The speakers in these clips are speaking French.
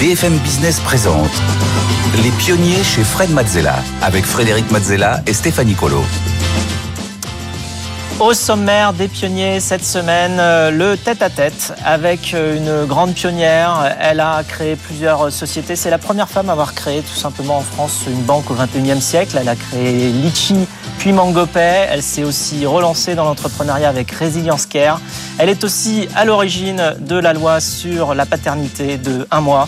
BFM Business présente Les pionniers chez Fred Mazzella avec Frédéric Mazzella et Stéphanie Colo. Au sommaire des pionniers cette semaine, euh, le tête-à-tête avec euh, une grande pionnière. Elle a créé plusieurs sociétés. C'est la première femme à avoir créé tout simplement en France une banque au 21e siècle. Elle a créé Litchi puis Mangopay. Elle s'est aussi relancée dans l'entrepreneuriat avec Resilience Care. Elle est aussi à l'origine de la loi sur la paternité de un mois.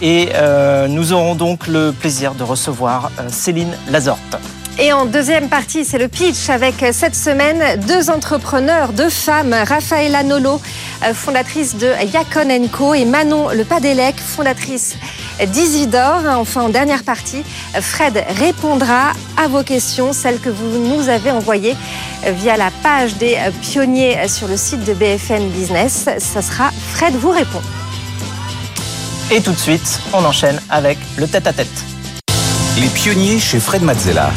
Et euh, nous aurons donc le plaisir de recevoir Céline Lazorte. Et en deuxième partie, c'est le pitch avec euh, cette semaine deux entrepreneurs, deux femmes, Rafaela Nolo, euh, fondatrice de Yacon Co et Manon Le Padelec, fondatrice d'Isidore. Enfin, en dernière partie, Fred répondra à vos questions, celles que vous nous avez envoyées via la page des pionniers sur le site de BFM Business. Ça sera Fred vous répond. Et tout de suite, on enchaîne avec le tête-à-tête. -tête. Les pionniers chez Fred Mazzella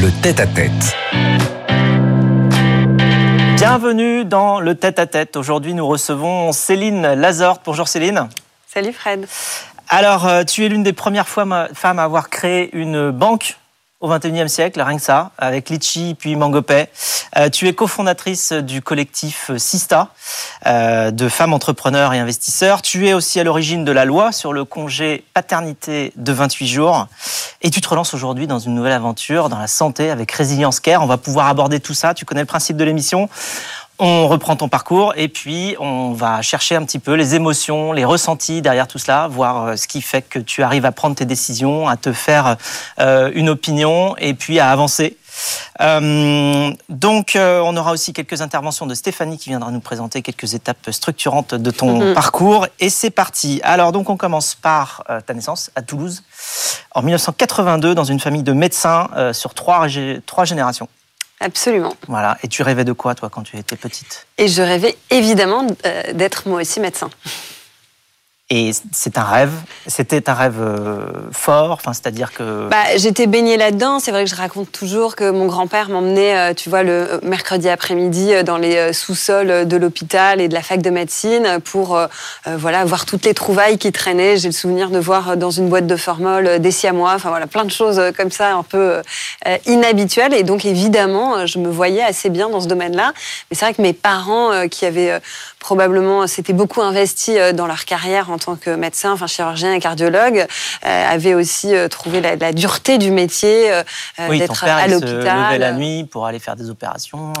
le tête-à-tête. Bienvenue dans le tête-à-tête. Aujourd'hui, nous recevons Céline Lazorte. Bonjour Céline. Salut Fred. Alors, euh, tu es l'une des premières femmes à avoir créé une banque au XXIe siècle, rien que ça, avec Litchi puis Mangopay. Euh, tu es cofondatrice du collectif Sista, euh, de femmes entrepreneurs et investisseurs. Tu es aussi à l'origine de la loi sur le congé paternité de 28 jours. Et tu te relances aujourd'hui dans une nouvelle aventure dans la santé avec Résilience Care. On va pouvoir aborder tout ça. Tu connais le principe de l'émission. On reprend ton parcours et puis on va chercher un petit peu les émotions, les ressentis derrière tout cela, voir euh, ce qui fait que tu arrives à prendre tes décisions, à te faire euh, une opinion et puis à avancer. Euh, donc, on aura aussi quelques interventions de Stéphanie qui viendra nous présenter quelques étapes structurantes de ton mhm. parcours. Et c'est parti. Alors, donc, on commence par ta naissance à Toulouse en 1982 dans une famille de médecins sur trois, trois générations. Absolument. Voilà. Et tu rêvais de quoi, toi, quand tu étais petite? Et je rêvais évidemment euh, d'être moi aussi médecin. Et c'est un rêve. C'était un rêve euh, fort, enfin, c'est-à-dire que. Bah, j'étais baignée là-dedans. C'est vrai que je raconte toujours que mon grand-père m'emmenait, euh, tu vois, le mercredi après-midi dans les sous-sols de l'hôpital et de la fac de médecine pour, voilà, voir toutes les trouvailles qui traînaient. J'ai le souvenir de voir dans une boîte de formol des siamois, enfin voilà, plein de choses comme ça, un peu inhabituelles. Et donc, évidemment, je me voyais assez bien dans ce domaine-là. Mais c'est vrai que mes parents, qui avaient probablement s'étaient beaucoup investis dans leur carrière en tant que médecin, enfin chirurgien et cardiologue, euh, avait aussi euh, trouvé la, dureté du métier euh, d'être à l'hôpital. Il se levait la nuit pour aller faire des opérations.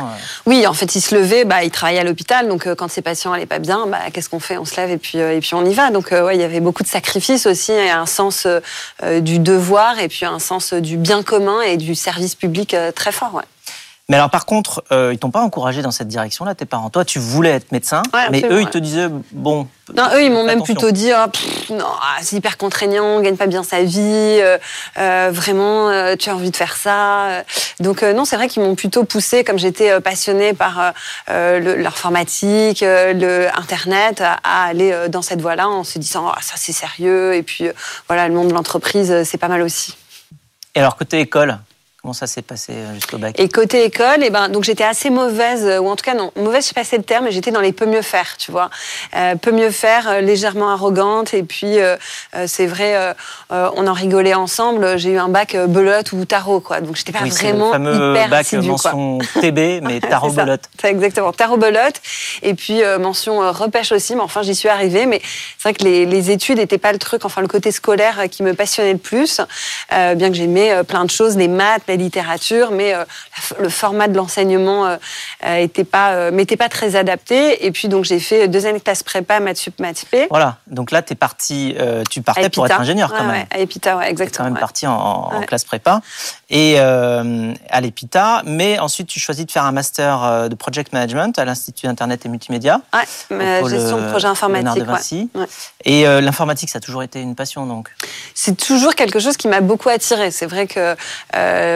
Oui, en fait, il se levait, bah, il travaillait à l'hôpital, donc quand ses patients n'allaient pas bien, bah, qu'est-ce qu'on fait? On se lève et puis, et puis on y va. Donc ouais, il y avait beaucoup de sacrifices aussi, et un sens du devoir et puis un sens du bien commun et du service public très fort. Ouais. Mais alors par contre, euh, ils t'ont pas encouragé dans cette direction-là, tes parents. Toi, tu voulais être médecin, mais eux, ils te disaient bon. Non, eux, ils m'ont même plutôt dit oh, non, ah, c'est hyper contraignant, on gagne pas bien sa vie, euh, euh, vraiment, tu as envie de faire ça. Donc non, c'est vrai qu'ils m'ont plutôt poussé, comme j'étais passionnée par l'informatique, le internet, à aller dans cette voie-là en se disant oh, ça c'est sérieux et puis voilà, le monde de l'entreprise, c'est pas mal aussi. Et alors côté école, Comment ça s'est passé euh, jusqu'au bac Et côté école, eh ben, donc j'étais assez mauvaise, euh, ou en tout cas non, mauvaise, je sais pas le terme, mais j'étais dans les peu mieux faire, tu vois. Euh, peu mieux faire, légèrement arrogante, et puis c'est vrai, on en rigolait ensemble. J'ai eu un bac belote ou tarot, quoi. Donc j'étais pas oui, vraiment le fameux hyper bac mention TB, mais tarot belote. Exactement, tarot belote, et puis mention repêche aussi. Mais enfin, j'y suis arrivée. Mais c'est vrai que les, les études n'étaient pas le truc, enfin le côté scolaire qui me passionnait le plus, bien que j'aimais plein de choses, les maths la littérature, mais euh, le format de l'enseignement euh, euh, était pas, m'était pas très adapté. Et puis donc j'ai fait deux années de classe prépa, maths sup, maths Voilà. Donc là, es parti, tu partais pour être ingénieur quand même. à Epita, ouais, exactement. Tu es quand même parti en, classe prépa et à l'Epita, mais ensuite tu choisis de faire un master de project management à l'Institut Internet et Multimédia. Ouais, gestion de projet informatique. De Et l'informatique, ça a toujours été une passion donc. C'est toujours quelque chose qui m'a beaucoup attiré. C'est vrai que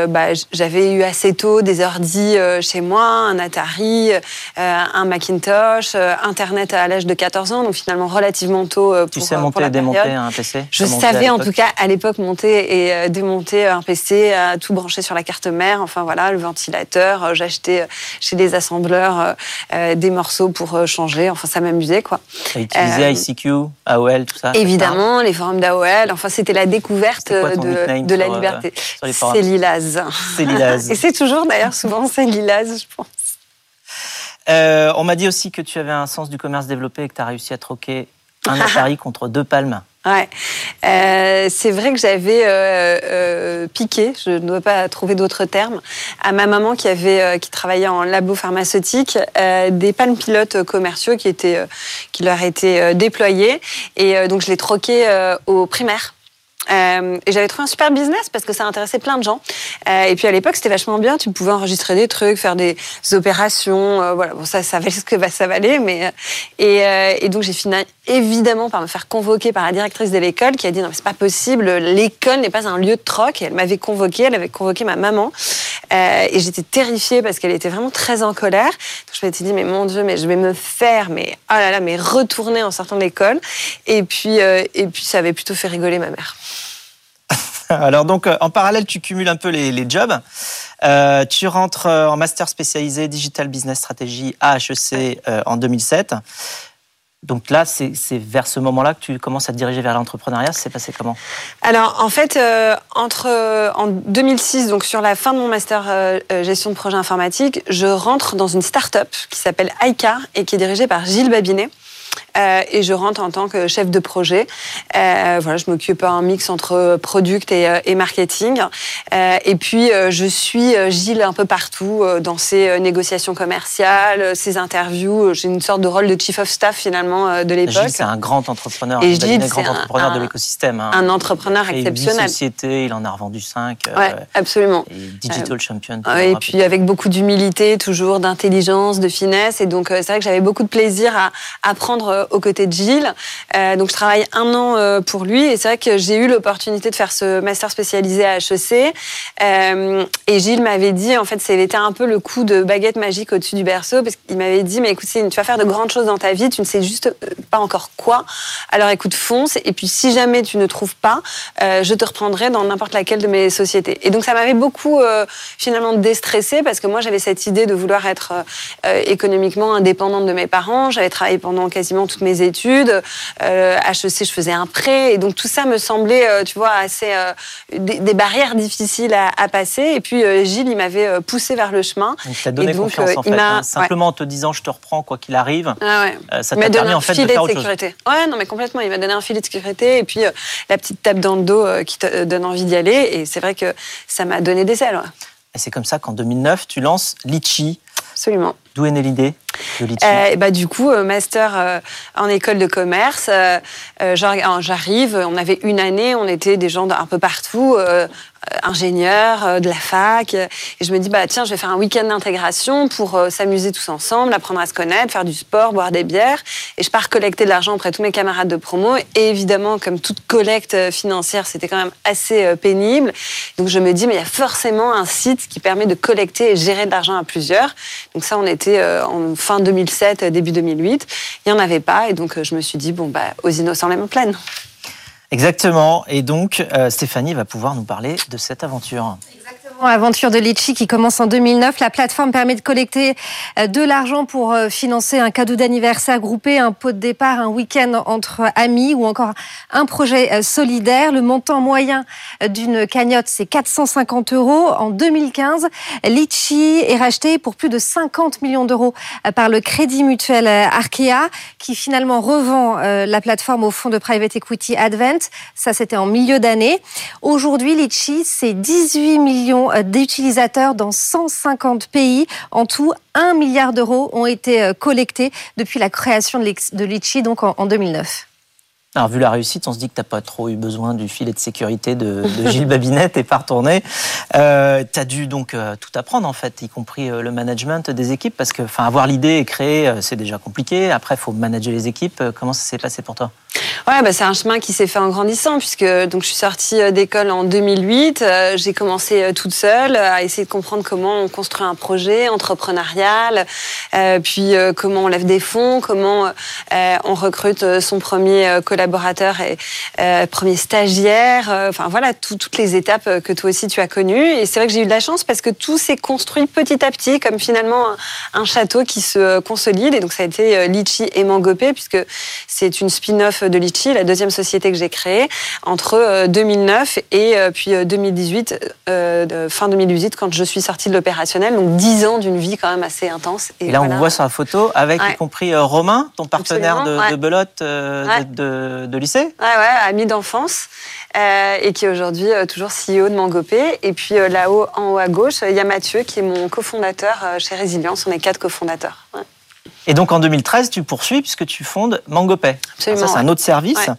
bah, j'avais eu assez tôt des ordi chez moi, un Atari, un Macintosh, Internet à l'âge de 14 ans, donc finalement relativement tôt pour Tu sais monter et démonter un PC Je savais en tout cas à l'époque monter et démonter un PC, tout brancher sur la carte mère, enfin voilà, le ventilateur. J'achetais chez des assembleurs des morceaux pour changer, enfin ça m'amusait quoi. Tu utilisé ICQ, AOL, tout ça Évidemment, les forums d'AOL, enfin c'était la découverte de, de la euh, liberté. c'est Lilaz. C'est Lilaz. Et c'est toujours d'ailleurs souvent c'est Lilaz, je pense. Euh, on m'a dit aussi que tu avais un sens du commerce développé et que tu as réussi à troquer un Atari contre deux palmes. Ouais, euh, c'est vrai que j'avais piqué, je ne dois pas trouver d'autres termes, à ma maman qui avait qui travaillait en labo pharmaceutique, des palmes pilotes commerciaux qui étaient qui leur étaient déployés et donc je les troquais au primaire euh, et j'avais trouvé un super business parce que ça intéressait plein de gens. Euh, et puis à l'époque, c'était vachement bien. Tu pouvais enregistrer des trucs, faire des opérations. Euh, voilà, bon, ça, ça valait ce que ça valait. Mais et, et, donc j'ai fini évidemment par me faire convoquer par la directrice de l'école qui a dit non, c'est pas possible. L'école n'est pas un lieu de troc. Et elle m'avait convoqué. Elle avait convoqué ma maman. Et j'étais terrifiée parce qu'elle était vraiment très en colère. Donc je m'étais dit mais mon Dieu, mais je vais me faire, mais oh là là, mais retourner en sortant de l'école. Et puis et puis ça avait plutôt fait rigoler ma mère. Alors donc, euh, en parallèle, tu cumules un peu les, jobs. Euh, tu rentres euh, en master spécialisé Digital Business Strategy à HEC en 2007. Donc là, c'est vers ce moment-là que tu commences à te diriger vers l'entrepreneuriat. C'est passé comment? Alors en fait, entre en 2006, donc sur la fin de mon master gestion de projet informatique, je rentre dans une start-up qui s'appelle Aika et qui est dirigée par Gilles Babinet. Euh, et je rentre en tant que chef de projet. Euh, voilà, je m'occupe un mix entre product et, euh, et marketing. Euh, et puis je suis Gilles un peu partout dans ses négociations commerciales, ses interviews. J'ai une sorte de rôle de chief of staff finalement de l'époque. Gilles, c'est un grand entrepreneur. Et Gilles, c'est un grand entrepreneur de l'écosystème. Hein. Un entrepreneur il exceptionnel. Société, il en a revendu cinq. Ouais, absolument. Et digital champion. Et puis avec beaucoup d'humilité, toujours d'intelligence, de finesse. Et donc c'est vrai que j'avais beaucoup de plaisir à apprendre aux côtés de Gilles. Euh, donc je travaille un an euh, pour lui et c'est vrai que j'ai eu l'opportunité de faire ce master spécialisé à HEC. Euh, et Gilles m'avait dit, en fait, c'était un peu le coup de baguette magique au-dessus du berceau parce qu'il m'avait dit, mais écoute, tu vas faire de grandes choses dans ta vie, tu ne sais juste pas encore quoi. Alors écoute, fonce. Et puis si jamais tu ne trouves pas, je te reprendrai dans n'importe laquelle de mes sociétés. Et donc ça m'avait beaucoup finalement déstressé parce que moi j'avais cette idée de vouloir être économiquement indépendante de mes parents. J'avais travaillé pendant quasiment toutes mes études. Euh, HEC, je faisais un prêt. Et donc, tout ça me semblait, euh, tu vois, assez. Euh, des, barrières difficiles à, passer. Et puis, euh, Gilles, il m'avait poussé vers le chemin. Donc, il t'a donné confiance, en fait. Hein. Simplement en te disant, je te reprends, quoi qu'il arrive. Ah ouais. ça t'a permis, en fait, de faire de sécurité. Ouais, non, mais complètement. Il m'a donné un filet de sécurité. Et puis, la petite tape dans le dos qui te donne envie d'y aller. Et c'est vrai que ça m'a donné des ailes. Et c'est comme ça qu'en 2009, tu lances Litchi. Absolument. D'où est née l'idée de euh, bah, Du coup, euh, master euh, en école de commerce. Euh, j'arrive, on avait une année, on était des gens un peu partout, ingénieur euh, de la fac. Et je me dis, bah, tiens, je vais faire un week-end d'intégration pour euh, s'amuser tous ensemble, apprendre à se connaître, faire du sport, boire des bières. Et je pars collecter de l'argent auprès de tous mes camarades de promo. Et évidemment, comme toute collecte financière, c'était quand même assez pénible. Donc je me dis, mais il y a forcément un site qui permet de collecter et gérer de l'argent à plusieurs. Donc ça, on était en fin 2007, début 2008. Il n'y en avait pas. Et donc je me suis dit, bon, bah, aux innocents les mains pleines. Exactement. Et donc, euh, Stéphanie va pouvoir nous parler de cette aventure. Aventure de Litchi qui commence en 2009. La plateforme permet de collecter euh, de l'argent pour euh, financer un cadeau d'anniversaire groupé, un pot de départ, un week-end entre amis ou encore un projet euh, solidaire. Le montant moyen d'une cagnotte, c'est 450 euros. En 2015, Litchi est racheté pour plus de 50 millions d'euros par le Crédit Mutuel Arkea qui finalement revend la plateforme au fonds de private equity Advent. Ça, c'était en milieu d'année. Aujourd'hui, Litchi, c'est 18 millions d'utilisateurs dans 150 pays. En tout, 1 milliard d'euros ont été euh, collectés depuis la création de Litchi, donc en 2009. Alors, vu la réussite, on se dit que tu n'as pas trop eu besoin du filet de sécurité de, Gilles Babinette et pas retourné. Euh, tu as dû donc euh, tout apprendre, en fait, y compris euh, le management des équipes, parce que avoir l'idée et créer, c'est déjà compliqué. Après, il faut manager les équipes. Comment ça s'est passé pour toi? Ouais, bah, c'est un chemin qui s'est fait en grandissant, puisque donc, je suis sortie d'école en 2008. J'ai commencé toute seule à essayer de comprendre comment on construit un projet entrepreneurial, puis comment on lève des fonds, comment on recrute son premier collaborateur collaborateur et euh, premier stagiaire. Euh, enfin voilà, toutes les étapes euh, que toi aussi tu as connues. Et c'est vrai que j'ai eu de la chance parce que tout s'est construit petit à petit, comme finalement un, château qui se consolide. Et donc ça a été Litchi et Mangopé, puisque c'est une spin-off de Litchi, la deuxième société que j'ai créée entre 2009 et puis 2018, fin 2018, quand je suis sortie de l'opérationnel. Donc 10 ans d'une vie quand même assez intense. Et, là, on voit sur la photo, avec y compris Romain, ton partenaire de, belote de, de, lycée Ouais, ouais, ami d'enfance. Euh, et qui est aujourd'hui euh, toujours CEO de Mangopé. Et puis euh, là-haut, en haut à gauche, il y a Mathieu qui est mon cofondateur chez Résilience. On est quatre cofondateurs. Et donc en 2013, tu poursuis puisque tu fondes Mangopay. Absolument. ça, c'est un autre service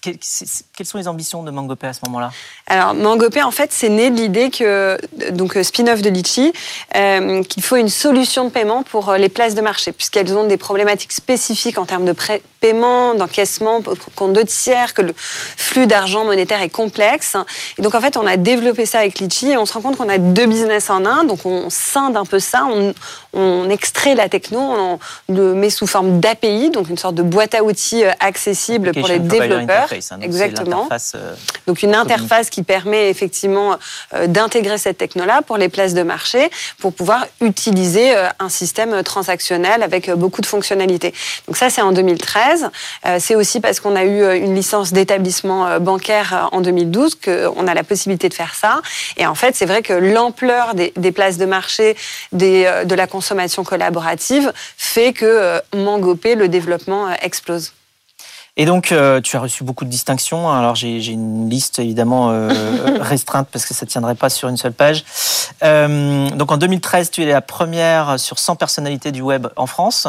quelles sont les ambitions de Mangopé à ce moment-là? Alors Mangopé, en fait, c'est né de l'idée que, donc euh, spin-off de Litchi, euh, qu'il faut une solution de paiement pour euh, les places de marché, puisqu'elles ont des problématiques spécifiques en termes de paiement, d'encaissement, compte de tiers, que le flux d'argent monétaire est complexe. Et donc en fait, on a développé ça avec Litchi et on se rend compte qu'on a deux business en un, donc on scinde un peu ça, on extrait la techno, on le met sous forme d'API, donc une sorte de boîte à outils accessible pour les développeurs. Hein, Exactement. Euh, donc une interface qui permet effectivement euh, d'intégrer cette techno-là pour les places de marché, pour pouvoir utiliser euh, un système transactionnel avec beaucoup de fonctionnalités. Donc ça, c'est en 2013. c'est aussi parce qu'on a eu une licence d'établissement bancaire en 2012 qu'on a la possibilité de faire ça. Et en fait, c'est vrai que l'ampleur des, places de marché, des, de la consommation collaborative, fait que Mangopé, le développement explose. Et donc, euh, tu as reçu beaucoup de distinctions. Alors, j'ai une liste évidemment euh, restreinte parce que ça ne tiendrait pas sur une seule page. Euh, donc, en 2013, tu es la première sur 100 personnalités du web en France.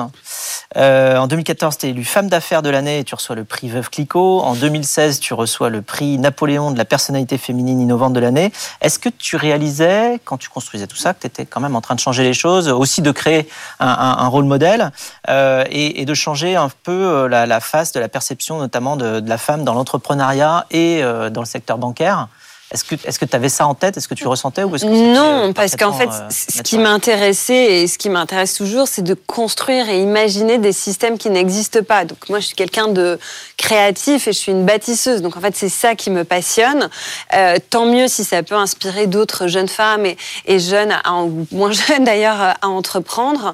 en 2014, tu es élue femme d'affaires de l'année et tu reçois le prix Veuve Clicquot. En 2016, tu reçois le prix Napoléon de la personnalité féminine innovante de l'année. Est-ce que tu réalisais, quand tu construisais tout ça, que tu étais quand même en train de changer les choses, aussi de créer un, rôle modèle et, de changer un peu la, la face de la perception notamment de, la femme dans l'entrepreneuriat et euh, dans le secteur bancaire. Est-ce que tu avais ça en tête? Est-ce que tu ressentais ou est-ce que Non, euh, parce qu'en fait, euh, ce qui m'intéressait et ce qui m'intéresse toujours, c'est de construire et imaginer des systèmes qui n'existent pas. Donc moi, je suis quelqu'un de créatif et je suis une bâtisseuse. Donc en fait, c'est ça qui me passionne. Euh, tant mieux si ça peut inspirer d'autres jeunes femmes et, et jeunes, ou moins jeunes d'ailleurs, à entreprendre,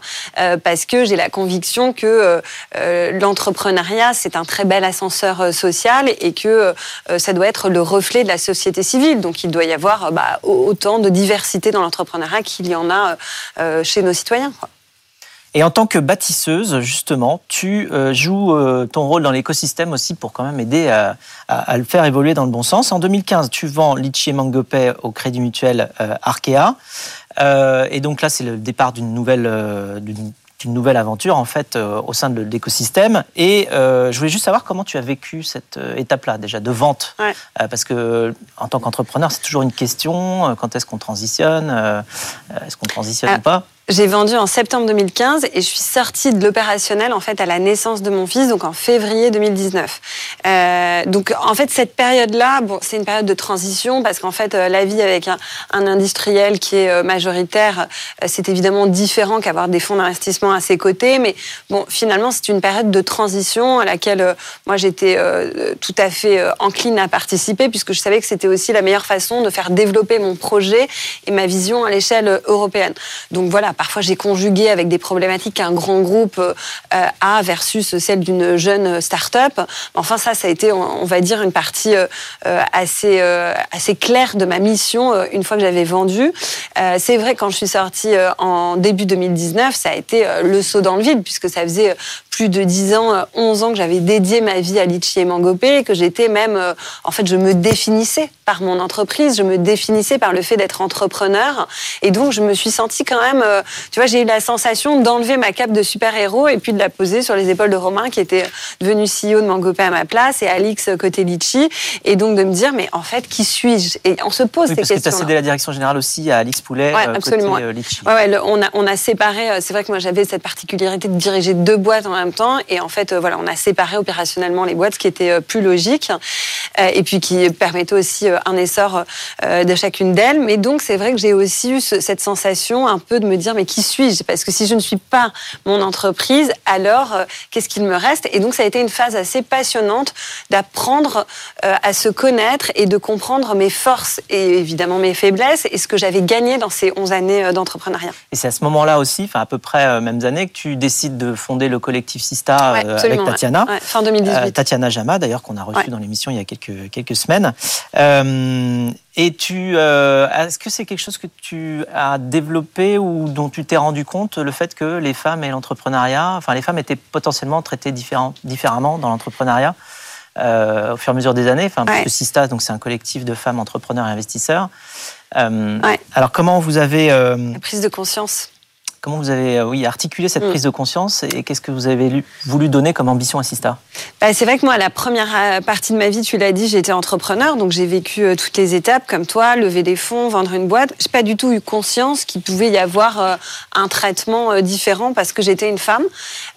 parce que j'ai la conviction que l'entrepreneuriat, c'est un très bel ascenseur social et que ça doit être le reflet de la société civile. Donc il doit y avoir bah, autant de diversité dans l'entrepreneuriat qu'il y en a euh, chez nos citoyens. Et en tant que bâtisseuse, justement, tu euh, joues euh, ton rôle dans l'écosystème aussi pour quand même aider à, le faire évoluer dans le bon sens. En 2015, tu vends Litchi et Mangopay au Crédit Mutuel Arkea. et donc là, c'est le départ d'une nouvelle, une nouvelle aventure en fait euh, au sein de l'écosystème. Et euh, je voulais juste savoir comment tu as vécu cette euh, étape-là déjà de vente, parce que en tant qu'entrepreneur, c'est toujours une question quand est-ce qu'on transitionne, est-ce qu'on transitionne ah, ou pas? j'ai vendu en septembre 2015 et je suis sortie de l'opérationnel en fait à la naissance de mon fils, donc en février 2019. Euh, donc en fait cette période-là, c'est une période de transition parce qu'en fait euh, la vie avec un, industriel qui est euh, majoritaire, c'est évidemment différent qu'avoir des fonds d'investissement à ses côtés, mais bon finalement c'est une période de transition à laquelle moi j'étais tout à fait encline à participer puisque je savais que c'était aussi la meilleure façon de faire développer mon projet et ma vision à l'échelle européenne. Donc voilà Parfois, j'ai conjugué avec des problématiques qu'un grand groupe a versus celle d'une jeune start-up. Enfin, ça, ça a été, on va dire, une partie euh, assez, euh, assez claire de ma mission une fois que j'avais vendu. C'est vrai, quand je suis sortie en début 2019, ça a été le saut dans le vide, puisque ça faisait plus de 10 ans, 11 ans que j'avais dédié ma vie à Litchi et Mangopé, que j'étais même, en fait, je me définissais par mon entreprise, je me définissais par le fait d'être entrepreneur. Et donc, je me suis sentie quand même tu vois, j'ai eu la sensation d'enlever ma cape de super-héros et puis de la poser sur les épaules de Romain, qui était devenu CEO de Mangopé à ma place, et Alix côté Litchi. Et donc de me dire, mais en fait, qui suis-je? Et on se pose Oui, ces parce que tu as questions. cédé la direction générale aussi à Alix Poulet, Ouais, euh, absolument, côté euh, Litchi. Ouais, ouais, le- on, a, on a séparé. euh, C'est vrai que moi j'avais cette particularité de diriger deux boîtes en temps, et en fait, euh, voilà, on a séparé opérationnellement les boîtes, ce qui était euh, plus logique, euh, et puis qui permettait aussi un essor de chacune d'elles. Mais donc c'est vrai que j'ai aussi eu ce- cette sensation un peu de me dire mais qui suis-je? Parce que si je ne suis pas mon entreprise, alors qu'est-ce qu'il me reste? Et donc ça a été une phase assez passionnante d'apprendre à se connaître et de comprendre mes forces et évidemment mes faiblesses et ce que j'avais gagné dans ces 11 années d'entrepreneuriat. Et c'est à ce moment-là aussi, enfin à peu près mêmes années, que tu décides de fonder le collectif Sista Ouais, euh, avec ouais. Tatiana. Ouais, fin 2018. Euh, Tatiana Jama, d'ailleurs, qu'on a reçu Ouais. dans l'émission il y a quelques, quelques semaines. Euh, et tu, euh, est-ce que c'est quelque chose que tu as développé ou dont tu t'es rendu compte, le fait que les femmes et l'entrepreneuriat, enfin les femmes étaient potentiellement traitées différemment dans l'entrepreneuriat euh, au fur et à mesure des années, enfin, parce que Sista, donc c'est un collectif de femmes entrepreneurs et investisseurs. Alors comment vous avez La prise de conscience. Comment vous avez euh, oui, articulé cette Mm. prise de conscience et qu'est-ce que vous avez lu- voulu donner comme ambition à Sista? Bah, c'est vrai que moi, la première euh, partie de ma vie, tu l'as dit, j'étais entrepreneur, donc j'ai vécu euh, toutes les étapes comme toi, lever des fonds, vendre une boîte. J'ai pas du tout eu conscience qu'il pouvait y avoir un traitement différent parce que j'étais une femme.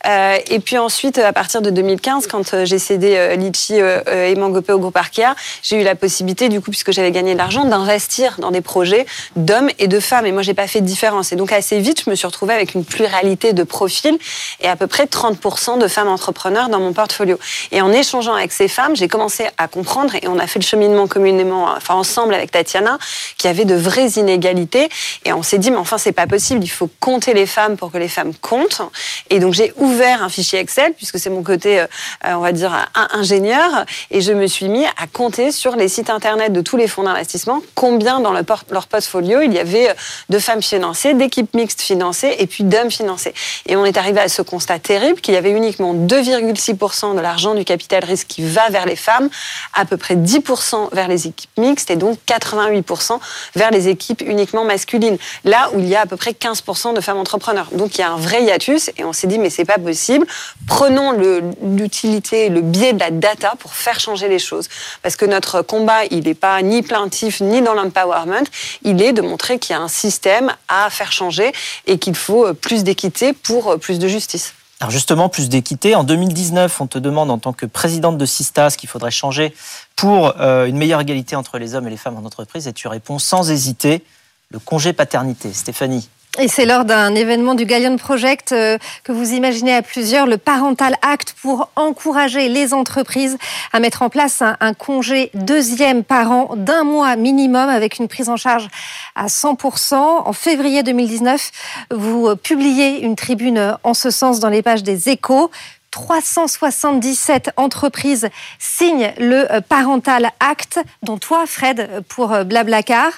Et puis ensuite, à partir de 2015, quand j'ai cédé Litchi et Mangopé au groupe Arkea, j'ai eu la possibilité, du coup, puisque j'avais gagné de l'argent, d'investir dans des projets d'hommes et de femmes. Et moi, j'ai pas fait de différence. Et donc assez vite, je me suis retrouvée avec une pluralité de profils et à peu près 30% de femmes entrepreneurs dans mon portfolio. Et en échangeant avec ces femmes, j'ai commencé à comprendre et on a fait le cheminement communément, enfin ensemble avec Tatiana, qu'il y avait de vraies inégalités. Et on s'est dit, mais enfin, c'est pas possible. Il faut compter les femmes pour que les femmes comptent. Et donc j'ai ouvert un fichier Excel puisque c'est mon côté, euh, on va dire, ingénieur. Et je me suis mis à compter sur les sites internet de tous les fonds d'investissement combien dans leur portfolio il y avait euh, de femmes financées, d'équipes mixtes financées et puis d'hommes financés. Et on est arrivé à ce constat terrible qu'il y avait uniquement 2,6% de l'argent du capital risque qui va vers les femmes, à peu près 10% vers les équipes mixtes et donc 88% vers les équipes uniquement masculines. Là où il y a à peu près 15% de femmes entrepreneurs. Donc il y a un vrai hiatus et on s'est dit mais c'est pas possible. Prenons le- l'utilité, le biais de la data pour faire changer les choses. Parce que notre combat, il n'est pas ni plaintif ni dans l'empowerment, il est de montrer qu'il y a un système à faire changer et qu'il faut euh, plus d'équité pour euh, plus de justice. Alors justement, plus d'équité. En 2019, on te demande en tant que présidente de Sista ce qu'il faudrait changer pour euh, une meilleure égalité entre les hommes et les femmes en entreprise et tu réponds sans hésiter le congé paternité. Stéphanie. Et c'est lors d'un événement du Gallion Project euh, que vous imaginez à plusieurs le Parental Act pour encourager les entreprises à mettre en place un, congé deuxième par an d'un mois minimum avec une prise en charge à 100%. En février 2019, vous euh, publiez une tribune euh, en ce sens dans les pages des échos. 377 entreprises signent le euh, Parental Act, dont toi, Fred, pour euh, Blablacar.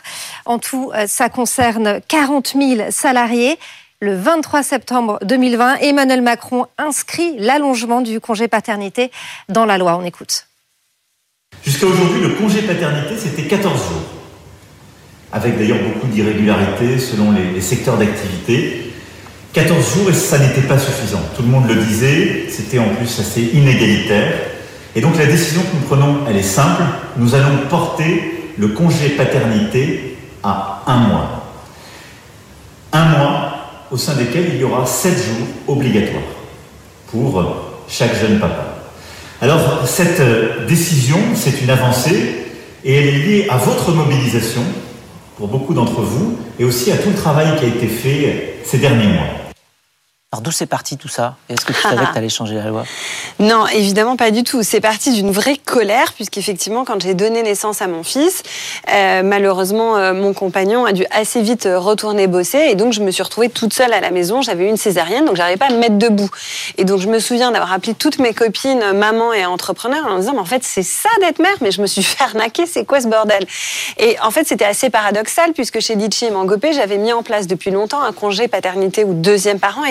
En tout, euh, ça concerne 40 000 salariés. Le 23 septembre 2020, Emmanuel Macron inscrit l'allongement du congé paternité dans la loi. On écoute. Jusqu'à aujourd'hui, le congé paternité, c'était 14 jours. Avec d'ailleurs beaucoup d'irrégularités selon les, les secteurs d'activité. 14 jours et ça n'était pas suffisant. Tout le monde le disait, c'était en plus assez inégalitaire. Et donc la décision que nous prenons, elle est simple. Nous allons porter le congé paternité à un mois. Un mois au sein desquels il y aura 7 jours obligatoires pour chaque jeune papa. Alors, cette euh, décision, c'est une avancée et elle est liée à votre mobilisation pour beaucoup d'entre vous et aussi à tout le travail qui a été fait euh, ces derniers mois. Alors d'où c'est parti tout ça? Est-ce que tu savais que tu allais changer la loi? Non, évidemment pas du tout. C'est parti d'une vraie colère, puisqu'effectivement, quand j'ai donné naissance à mon fils, euh, malheureusement, euh, mon compagnon a dû assez vite retourner bosser, et donc je me suis retrouvée toute seule à la maison. J'avais eu une césarienne, donc j'arrivais pas à me mettre debout. Et donc je me souviens d'avoir appelé toutes mes copines, maman et entrepreneurs, en disant, mais en fait, c'est ça d'être mère, mais je me suis fait arnaquer, c'est quoi ce bordel? Et en fait, c'était assez paradoxal, puisque chez Litchi et Mangopé, j'avais mis en place depuis longtemps un congé paternité ou deuxième parent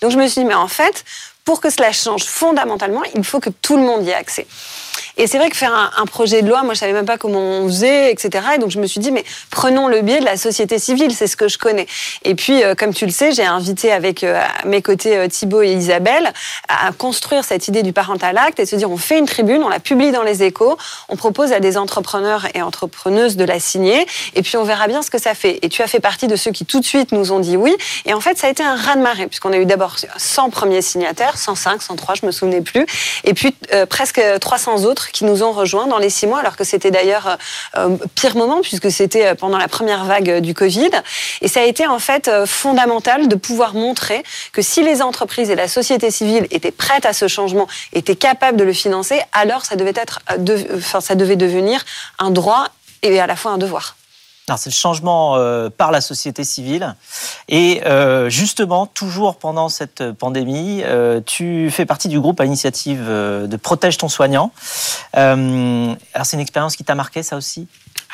Donc je me suis dit, mais en fait, pour que cela change fondamentalement, il faut que tout le monde y ait accès. Et c'est vrai que faire un, projet de loi, moi je savais même pas comment on faisait, etc. Et donc je me suis dit, mais prenons le biais de la société civile, c'est ce que je connais. Et puis, euh, comme tu le sais, j'ai invité avec euh, mes côtés euh, Thibaut et Isabelle à construire cette idée du parental acte et se dire, on fait une tribune, on la publie dans les échos, on propose à des entrepreneurs et entrepreneuses de la signer, et puis on verra bien ce que ça fait. Et tu as fait partie de ceux qui tout de suite nous ont dit oui. Et en fait, ça a été un raz-de-marée, puisqu'on a eu d'abord 100 premiers signataires, 105, 103, je me souvenais plus, et puis presque 300 autres qui nous ont rejoints dans les six mois, alors que c'était d'ailleurs pire moment, puisque c'était pendant la première vague du Covid. Et ça a été en fait fondamental de pouvoir montrer que si les entreprises et la société civile étaient prêtes à ce changement, étaient capables de le financer, alors ça devait, être, enfin, ça devait devenir un droit et à la fois un devoir. C'est le changement euh, par la société civile. Et euh, justement, toujours pendant cette pandémie, euh, tu fais partie du groupe à initiative de Protège ton soignant. alors c'est une expérience qui t'a marqué, ça aussi?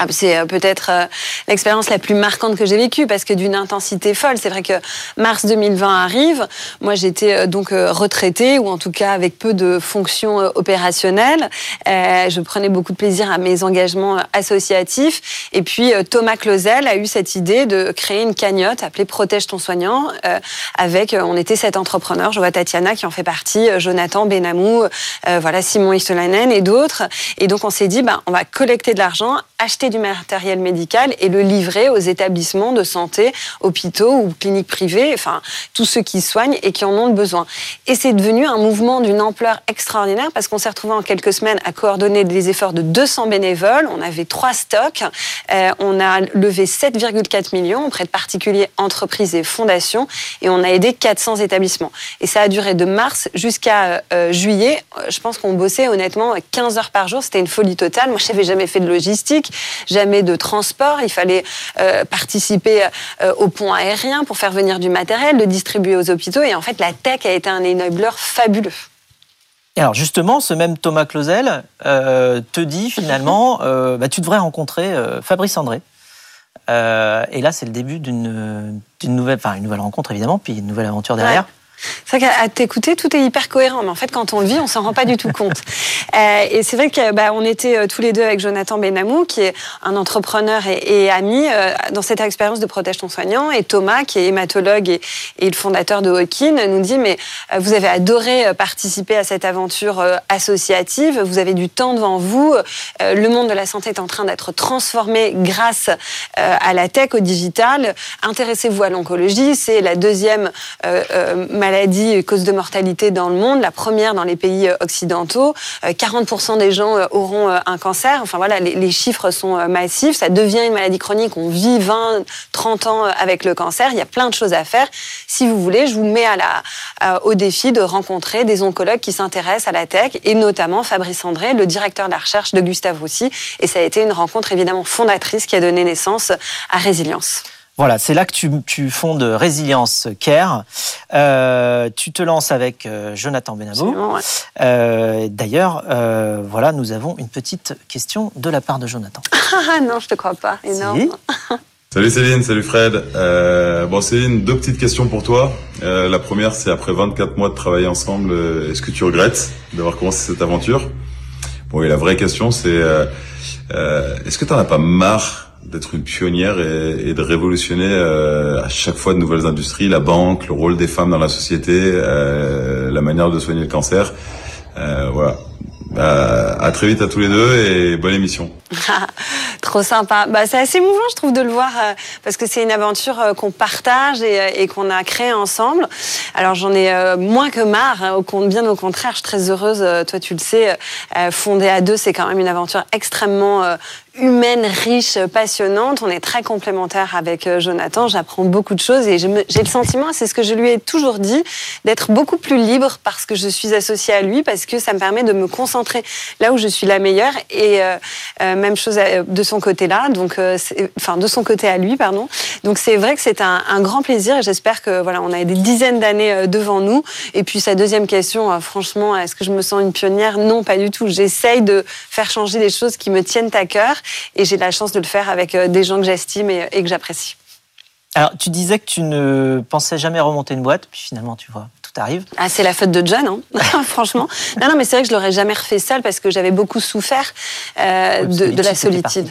Ah, c'est euh, peut-être euh, l'expérience la plus marquante que j'ai vécue parce que d'une intensité folle. C'est vrai que mars 2020 arrive. Moi, j'étais euh, donc retraitée ou en tout cas avec peu de fonctions opérationnelles. je prenais beaucoup de plaisir à mes engagements associatifs. Et puis Thomas Clausel a eu cette idée de créer une cagnotte appelée Protège ton soignant. avec, on était sept entrepreneurs. Je vois Tatiana qui en fait partie, Jonathan Benamou, voilà Simon Istolainen et d'autres. Et donc on s'est dit, ben, on va collecter de l'argent, acheter du matériel médical et le livrer aux établissements de santé, hôpitaux ou cliniques privées, enfin tous ceux qui soignent et qui en ont le besoin. Et c'est devenu un mouvement d'une ampleur extraordinaire parce qu'on s'est retrouvé en quelques semaines à coordonner des efforts de 200 bénévoles. On avait trois stocks. Euh, on a levé 7,4 millions auprès de particuliers, entreprises et fondations et on a aidé 400 établissements. Et ça a duré de mars jusqu'à euh, juillet. Je pense qu'on bossait honnêtement 15 heures par jour. C'était une folie totale. Moi, je n'avais jamais fait de logistique jamais de transport. Il fallait euh, participer euh, au pont aérien pour faire venir du matériel, le distribuer aux hôpitaux. Et en fait, la tech a été un enabler fabuleux. Et alors justement, ce même Thomas Clausel euh, te dit finalement, bah, tu devrais rencontrer Fabrice André. et là, c'est le début d'une nouvelle, enfin une nouvelle rencontre évidemment, puis une nouvelle aventure derrière. C'est vrai qu'à t'écouter, tout est hyper cohérent, mais en fait, quand on le vit, on s'en rend pas du tout compte. Euh, et c'est vrai que bah, était euh, tous les deux avec Jonathan Benamou, qui est un entrepreneur et, ami euh, dans cette expérience de protège ton soignant, et Thomas, qui est hématologue et, le fondateur de Hawkin, nous dit mais vous avez adoré participer à cette aventure associative, vous avez du temps devant vous, le monde de la santé est en train d'être transformé grâce à la tech, au digital. Intéressez-vous à l'oncologie, c'est la deuxième maladie maladie cause de mortalité dans le monde, la première dans les pays euh, occidentaux. 40% euh, des gens euh, auront un cancer. Enfin voilà, les, chiffres sont massifs. Ça devient une maladie chronique. On vit 20, 30 ans avec le cancer. Il y a plein de choses à faire. Si vous voulez, je vous mets au défi de rencontrer des oncologues qui s'intéressent à la tech et notamment Fabrice André, le directeur de la recherche de Gustave Roussy. Et ça a été une rencontre évidemment fondatrice qui a donné naissance à Résilience. Voilà, c'est là que tu, tu, fondes Résilience Care. Euh, tu te lances avec euh, Jonathan Benabo. Euh, D'ailleurs, euh, voilà, nous avons une petite question de la part de Jonathan. Ah non, je te crois pas. Énorme. Salut Céline, salut Fred. Euh, bon Céline, deux petites questions pour toi. Euh, la première, c'est après 24 mois de travailler ensemble, est-ce que tu regrettes d'avoir commencé cette aventure? Bon, et la vraie question, c'est est-ce que tu n'en as pas marre d'être une pionnière et, et de révolutionner euh, à chaque fois de nouvelles industries, la banque, le rôle des femmes dans la société, euh, la manière de soigner le cancer. Euh, voilà. Bah, à très vite à tous les deux et bonne émission. Trop sympa. Bah, c'est assez émouvant, je trouve, de le voir euh, parce que c'est une aventure euh, qu'on partage et, euh, et qu'on a créée ensemble. Alors j'en ai moins que marre, hein, au bien au contraire. Je suis très heureuse. Toi, tu le sais, fonder à deux, c'est quand même une aventure extrêmement humaine, riche, passionnante. On est très complémentaires avec euh, Jonathan. J'apprends beaucoup de choses et j'ai le sentiment, c'est ce que je lui ai toujours dit, d'être beaucoup plus libre parce que je suis associée à lui, parce que ça me permet de me concentrer là où je suis la meilleure. Et euh, euh, même chose de son côté là, donc enfin de son côté à lui, pardon. Donc c'est vrai que c'est un, un, grand plaisir et j'espère que voilà, on a des dizaines d'années devant nous. Et puis sa deuxième question, franchement, est-ce que je me sens une pionnière? Non, pas du tout. J'essaye de faire changer les choses qui me tiennent à cœur. Et j'ai la chance de le faire avec euh, des gens que j'estime et, que j'apprécie. Alors, tu disais que tu ne pensais jamais remonter une boîte, puis finalement, tu vois, tout arrive. Ah, c'est la faute de John, hein franchement. Non, non, mais c'est vrai que je l'aurais jamais refait seul parce que j'avais beaucoup souffert euh, de, de, la solitude.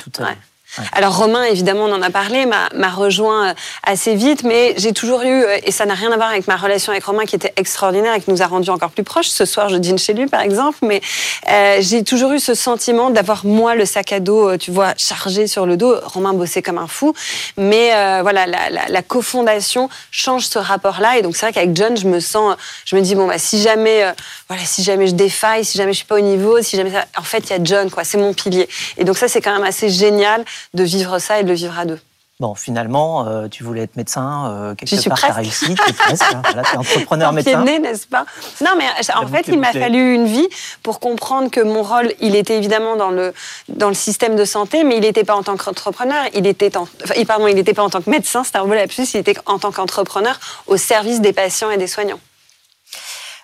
Alors Romain, évidemment, on en a parlé, m'a rejoint euh, assez vite, mais j'ai toujours eu, euh, et ça n'a rien à voir avec ma relation avec Romain qui était extraordinaire et qui nous a rendus encore plus proches. Ce soir, je dîne chez lui, par exemple, mais euh, j'ai toujours eu ce sentiment d'avoir moi le sac à dos, tu vois, chargé sur le dos. Romain bossait comme un fou, mais voilà, la, la, la, cofondation change ce rapport-là, et donc c'est vrai qu'avec John, je me sens, je me dis bon bah si jamais, voilà, si jamais je défaille, si jamais je suis pas au niveau, si jamais, ça... en fait, il y a John, quoi, c'est mon pilier. Et donc ça, c'est quand même assez génial de vivre ça et de le vivre à deux. Bon, finalement, euh, tu voulais être médecin, euh, quelque part, tu as réussi, tu es presque, hein, voilà, es entrepreneur médecin. n'est-ce pas? Non, mais en fait, il m'a fallu une vie pour comprendre que mon rôle, il était évidemment dans le, dans le système de santé, mais il n'était pas en tant qu'entrepreneur, il était en, enfin, pardon, il n'était pas en tant que médecin, c'était un peu lapsus, il était en tant qu'entrepreneur au service des patients et des soignants.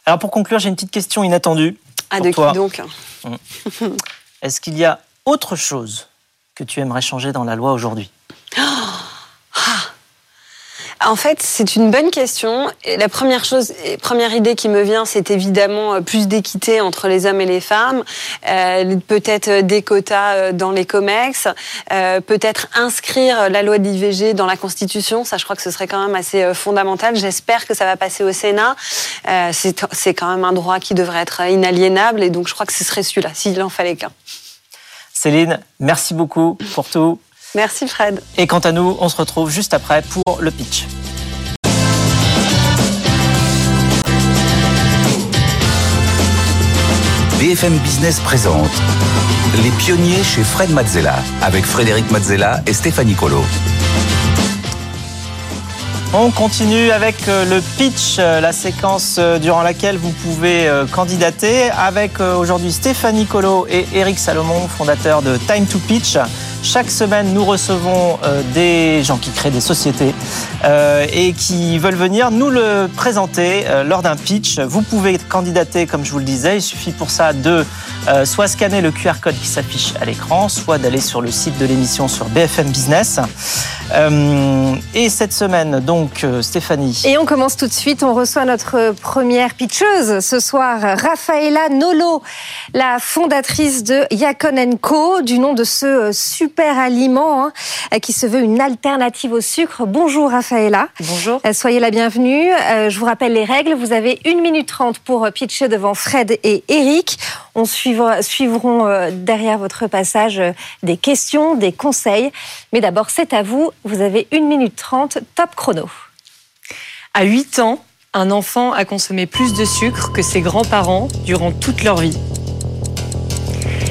Alors pour conclure, j'ai une petite question inattendue. Ah, de qui donc? Hum. Est-ce qu'il y a autre chose que tu aimerais changer dans la loi aujourd'hui En fait, c'est une bonne question. la première chose, première idée qui me vient, c'est évidemment euh, plus d'équité entre les hommes et les femmes, euh, peut-être des quotas euh, dans les comex, peut-être inscrire la loi de l'IVG dans la Constitution. Ça, je crois que ce serait quand même assez fondamental. J'espère que ça va passer au Sénat. c'est quand même un droit qui devrait être inaliénable, et donc je crois que ce serait celui-là, s'il en fallait qu'un. Céline, merci beaucoup pour tout. Merci Fred. Et quant à nous, on se retrouve juste après pour le pitch. BFM Business présente Les pionniers chez Fred Mazzella avec Frédéric Mazzella et Stéphanie Colo. On continue avec euh, le pitch, euh, la séquence euh, durant laquelle vous pouvez candidater avec aujourd'hui Stéphanie Colo et Eric Salomon, fondateurs de Time to Pitch. Chaque semaine, nous recevons des gens qui créent des sociétés et qui veulent venir nous le présenter lors d'un pitch. Vous pouvez candidater, comme je vous le disais. Il suffit pour ça de soit scanner le QR code qui s'affiche à l'écran, soit d'aller sur le site de l'émission sur BFM Business. et cette semaine, donc, euh, Stéphanie. Et on commence tout de suite. On reçoit notre première pitcheuse ce soir, Rafaela Nolo, la fondatrice de Yakon Co, du nom de ce euh, super aliment hein, qui se veut une alternative au sucre. Bonjour Rafaela. Bonjour. Euh, soyez la bienvenue. Je vous rappelle les règles. Vous avez une minute trente pour pitcher devant Fred et Eric. On suivra, suivront derrière votre passage des questions, des conseils. Mais d'abord, c'est à vous. Vous avez une minute trente, top chrono. À 8 ans, un enfant a consommé plus de sucre que ses grands-parents durant toute leur vie.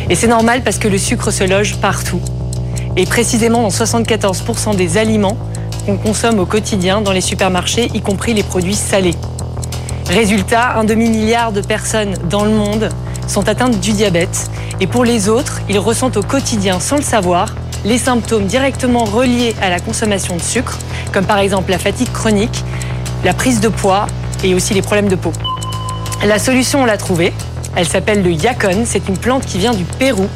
Et c'est normal parce que le sucre se loge partout. Et précisément dans 74% des aliments qu'on consomme au quotidien dans les supermarchés, y compris les produits salés. Résultat, un demi-milliard de personnes dans le monde sont atteintes du diabète. Et pour les autres, ils ressentent au quotidien, sans le savoir, les symptômes directement reliés à la consommation de sucre, comme par exemple la fatigue chronique, la prise de poids et aussi les problèmes de peau. La solution, on l'a trouvée. Elle s'appelle le yacon. C'est une plante qui vient du Pérou,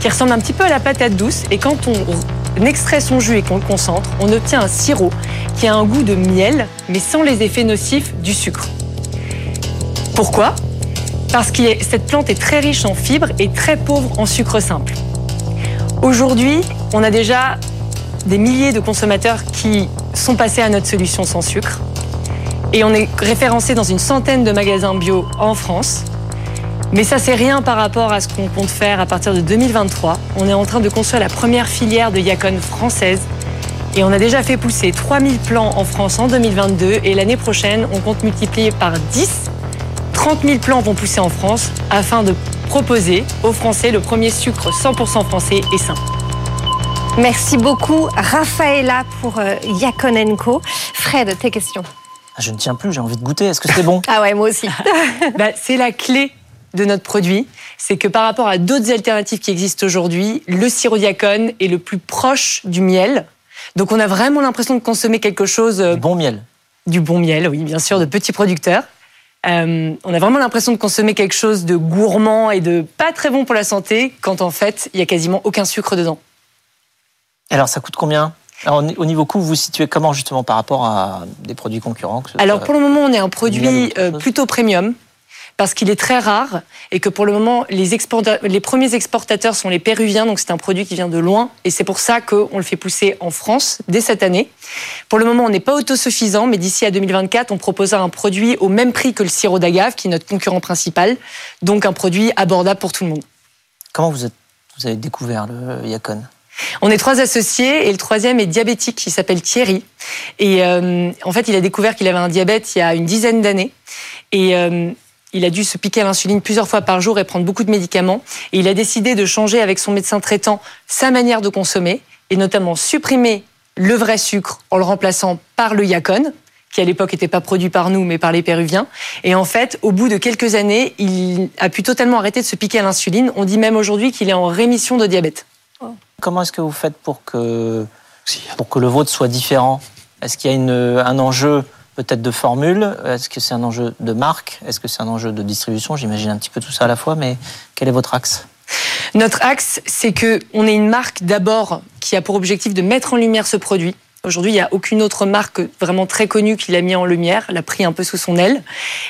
qui ressemble un petit peu à la patate douce. Et quand on extrait son jus et qu'on le concentre, on obtient un sirop qui a un goût de miel, mais sans les effets nocifs du sucre. Pourquoi? Parce que cette plante est très riche en fibres et très pauvre en sucre simple. Aujourd'hui, on a déjà des milliers de consommateurs qui sont passés à notre solution sans sucre. Et on est référencé dans une centaine de magasins bio en France. Mais ça, c'est rien par rapport à ce qu'on compte faire à partir de 2023. On est en train de construire la première filière de Yacon française. Et on a déjà fait pousser 3000 plants en France en 2022. Et l'année prochaine, on compte multiplier par 10. 30 000 plants vont pousser en France afin de proposer aux Français le premier sucre 100% français et sain. Merci beaucoup, Rafaela, pour euh, Co. Fred, tes questions ah, je ne tiens plus, j'ai envie de goûter. Est-ce que c'est bon? Ah ouais, moi aussi. bah, c'est la clé de notre produit, c'est que par rapport à d'autres alternatives qui existent aujourd'hui, le sirop diacone est le plus proche du miel. Donc on a vraiment l'impression de consommer quelque chose... Euh, du bon miel. Du bon miel, oui, bien sûr, de petits producteurs. Euh, on a vraiment l'impression de consommer quelque chose de gourmand et de pas très bon pour la santé, quand en fait, il y a quasiment aucun sucre dedans. Alors ça coûte combien? Alors, au niveau coût, vous vous situez comment justement par rapport à des produits concurrents que Alors pour le moment, on est un produit euh, plutôt premium parce qu'il est très rare et que pour le moment, les, premiers exportateurs sont les Péruviens, donc c'est un produit qui vient de loin et c'est pour ça qu'on le fait pousser en France dès cette année. Pour le moment, on n'est pas autosuffisant, mais d'ici à 2024, on proposera un produit au même prix que le sirop d'agave, qui est notre concurrent principal, donc un produit abordable pour tout le monde. Comment vous, êtes, vous avez découvert le Yacon? On est trois associés et le troisième est diabétique qui s'appelle Thierry. Et euh, en fait, il a découvert qu'il avait un diabète il y a une dizaine d'années. Et euh, il a dû se piquer à l'insuline plusieurs fois par jour et prendre beaucoup de médicaments. Et il a décidé de changer avec son médecin traitant sa manière de consommer et notamment supprimer le vrai sucre en le remplaçant par le Yacon qui à l'époque n'était pas produit par nous mais par les Péruviens. Et en fait, au bout de quelques années, il a pu totalement arrêter de se piquer à l'insuline. On dit même aujourd'hui qu'il est en rémission de diabète. Comment est-ce que vous faites pour que, pour que le vôtre soit différent? Est-ce qu'il y a une, un enjeu peut-être de formule Est-ce que c'est un enjeu de marque? Est-ce que c'est un enjeu de distribution? J'imagine un petit peu tout ça à la fois, mais quel est votre axe? Notre axe, c'est que on est une marque d'abord qui a pour objectif de mettre en lumière ce produit. Aujourd'hui, il n'y a aucune autre marque vraiment très connue qui l'a mis en lumière, l'a pris un peu sous son aile.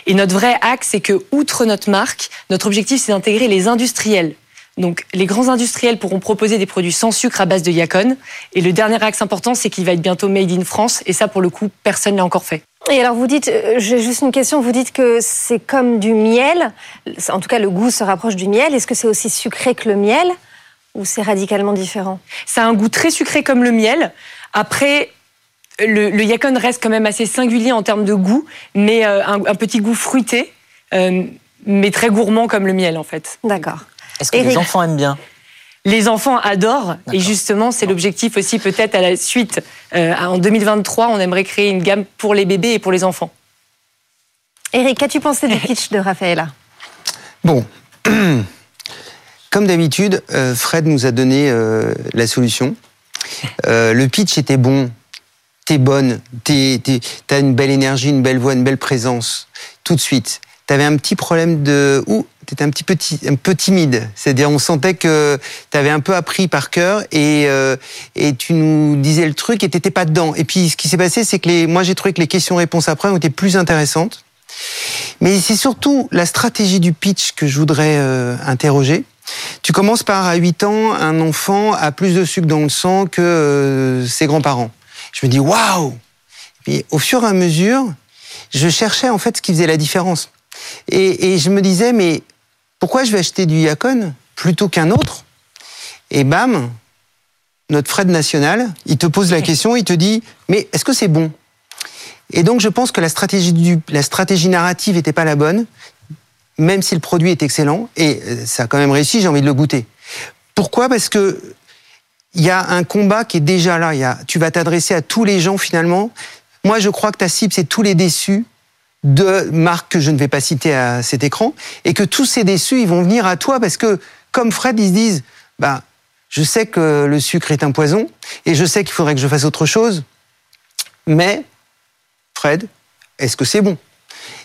Et notre vrai axe, c'est que, outre notre marque, notre objectif, c'est d'intégrer les industriels. Donc, les grands industriels pourront proposer des produits sans sucre à base de Yacon. Et le dernier axe important, c'est qu'il va être bientôt made in France. Et ça, pour le coup, personne n'a encore fait. Et alors vous dites, euh, j'ai juste une question, vous dites que c'est comme du miel, en tout cas le goût se rapproche du miel, est-ce que c'est aussi sucré que le miel ou c'est radicalement différent? Ça a un goût très sucré comme le miel. Après, le, le Yacon reste quand même assez singulier en termes de goût, mais euh, un, un petit goût fruité, euh, mais très gourmand comme le miel en fait. D'accord. Est-ce que les enfants aiment bien? Les enfants adorent, et justement, c'est l'objectif aussi peut-être à la suite. Euh, en 2023, on aimerait créer une gamme pour les bébés et pour les enfants. Eric, qu'as-tu pensé du pitch de Raffaella Bon, comme d'habitude, euh, Fred nous a donné euh, la solution. Euh, le pitch était bon, t'es bonne, t'as une belle énergie, une belle voix, une belle présence, tout de suite. T'avais un petit problème de... Ouh, t'étais un petit peu, un peu timide. C'est-à-dire, on sentait que t'avais un peu appris par cœur et, euh, et tu nous disais le truc et t'étais pas dedans. Et puis, ce qui s'est passé, c'est que les, moi, j'ai trouvé que les questions-réponses après ont été plus intéressantes. Mais c'est surtout la stratégie du pitch que je voudrais euh, interroger. Tu commences par, à 8 ans, un enfant a plus de sucre dans le sang que euh, ses grands-parents. Je me dis, waouh Puis au fur et à mesure, je cherchais en fait ce qui faisait la différence. Et, et je me disais, mais pourquoi je vais acheter du Yacon plutôt qu'un autre? Et bam, notre Fred national, il te pose la question, il te dit, mais est-ce que c'est bon? Et donc, je pense que la stratégie, du, la stratégie narrative n'était pas la bonne, même si le produit est excellent. Et euh, ça a quand même réussi, j'ai envie de le goûter. Pourquoi? Parce que il y a un combat qui est déjà là. Y a, tu vas t'adresser à tous les gens finalement. Moi, je crois que ta cible, c'est tous les déçus de marques que je ne vais pas citer à cet écran, et que tous ces déçus, ils vont venir à toi parce que, comme Fred, ils se disent, bah, je sais que le sucre est un poison, et je sais qu'il faudrait que je fasse autre chose, mais Fred, est-ce que c'est bon?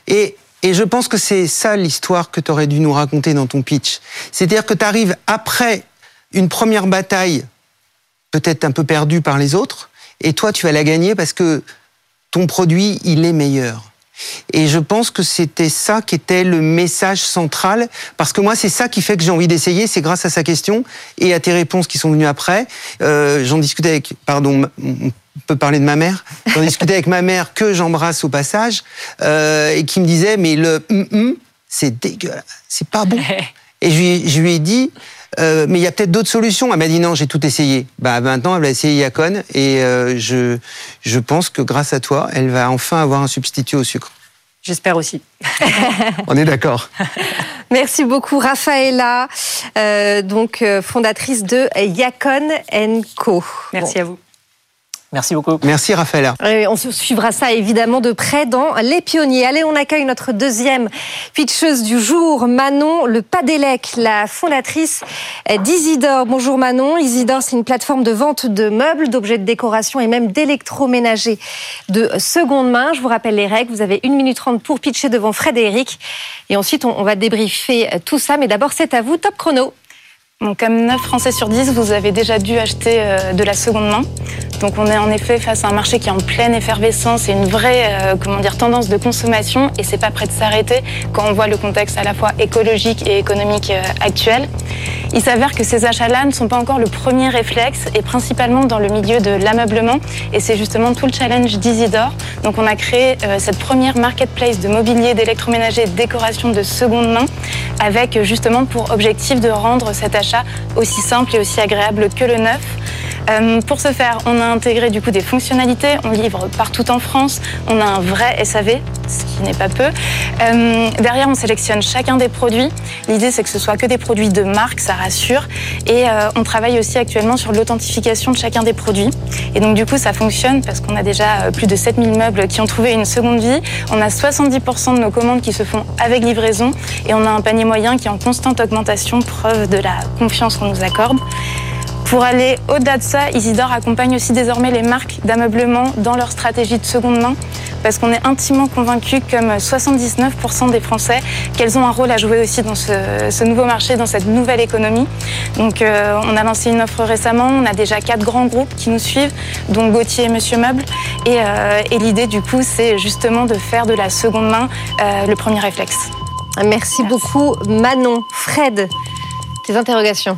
Et, et je pense que c'est ça l'histoire que tu aurais dû nous raconter dans ton pitch. C'est-à-dire que tu arrives après une première bataille, peut-être un peu perdue par les autres, et toi, tu vas la gagner parce que ton produit, il est meilleur. Et je pense que c'était ça qui était le message central, parce que moi, c'est ça qui fait que j'ai envie d'essayer, c'est grâce à sa question et à tes réponses qui sont venues après. Euh, J'en discutais avec, pardon, on peut parler de ma mère, j'en discutais avec ma mère que j'embrasse au passage, euh, et qui me disait, mais le hum hum, c'est dégueulasse, c'est pas bon. Et je lui, ai- je lui ai dit, euh, mais il y a peut-être d'autres solutions. Elle m'a dit non, j'ai tout essayé. Bah maintenant, elle va essayer Yacon et euh, je, je pense que grâce à toi, elle va enfin avoir un substitut au sucre. J'espère aussi. On est d'accord. Merci beaucoup, Raffaella, euh, donc euh, fondatrice de Yacon Co. Merci à vous. Merci beaucoup. Merci Raphaël. Et on se suivra ça évidemment de près dans Les Pionniers. Allez, on accueille notre deuxième pitcheuse du jour, Manon Le Padélec, la fondatrice d'Isidore. Bonjour Manon. Isidore, c'est une plateforme de vente de meubles, d'objets de décoration et même d'électroménager de seconde main. Je vous rappelle les règles. Vous avez 1 minute 30 pour pitcher devant Fred et Eric. Et ensuite, on on va débriefer tout ça. Mais d'abord, c'est à vous, top chrono. Donc, comme 9 Français sur 10, vous avez déjà dû acheter euh, de la seconde main. Donc on est en effet face à un marché qui est en pleine effervescence et une vraie euh, comment dire, tendance de consommation et c'est pas prêt de s'arrêter quand on voit le contexte à la fois écologique et économique euh, actuel. Il s'avère que ces achats-là ne sont pas encore le premier réflexe et principalement dans le milieu de l'ameublement et c'est justement tout le challenge d'Isidore. Donc on a créé euh, cette première marketplace de mobilier, d'électroménager, de décoration de seconde main avec justement pour objectif de rendre cet achat aussi simple et aussi agréable que le neuf. Euh, pour ce faire, on a intégré du coup des fonctionnalités. On livre partout en France. On a un vrai SAV, ce qui n'est pas peu. Euh, derrière, on sélectionne chacun des produits. L'idée, c'est que ce soit que des produits de marque, ça rassure. Et euh, on travaille aussi actuellement sur l'authentification de chacun des produits. Et donc, du coup, ça fonctionne parce qu'on a déjà plus de 7000 meubles qui ont trouvé une seconde vie. On a 70% de nos commandes qui se font avec livraison. Et on a un panier moyen qui est en constante augmentation, preuve de la confiance qu'on nous accorde. Pour aller au-delà de ça, Isidore accompagne aussi désormais les marques d'ameublement dans leur stratégie de seconde main parce qu'on est intimement convaincu, comme 79% des Français, qu'elles ont un rôle à jouer aussi dans ce, nouveau marché, dans cette nouvelle économie. Donc euh, on a lancé une offre récemment, on a déjà quatre grands groupes qui nous suivent, dont Gauthier et Monsieur Meuble. Et, euh, l'idée du coup, c'est justement de faire de la seconde main euh, le premier réflexe. Merci beaucoup Manon. Fred, tes interrogations